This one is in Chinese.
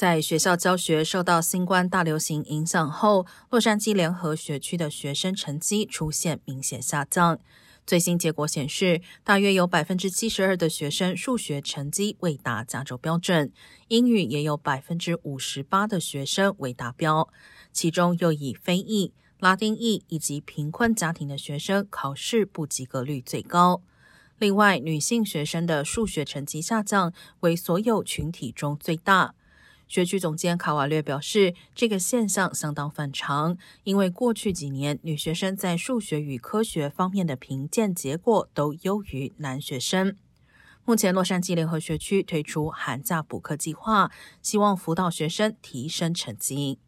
在学校教学受到新冠大流行影响后，洛杉矶联合学区的学生成绩出现明显下降。最新结果显示，大约有百分之七十二的学生数学成绩未达加州标准，英语也有百分之五十八的学生未达标，其中又以非裔、拉丁裔以及贫困家庭的学生考试不及格率最高。另外，女性学生的数学成绩下降为所有群体中最大。学区总监卡瓦略表示，这个现象相当反常，因为过去几年女学生在数学与科学方面的评鉴结果都优于男学生。目前，洛杉矶联合学区推出寒假补课计划，希望辅导学生提升成绩。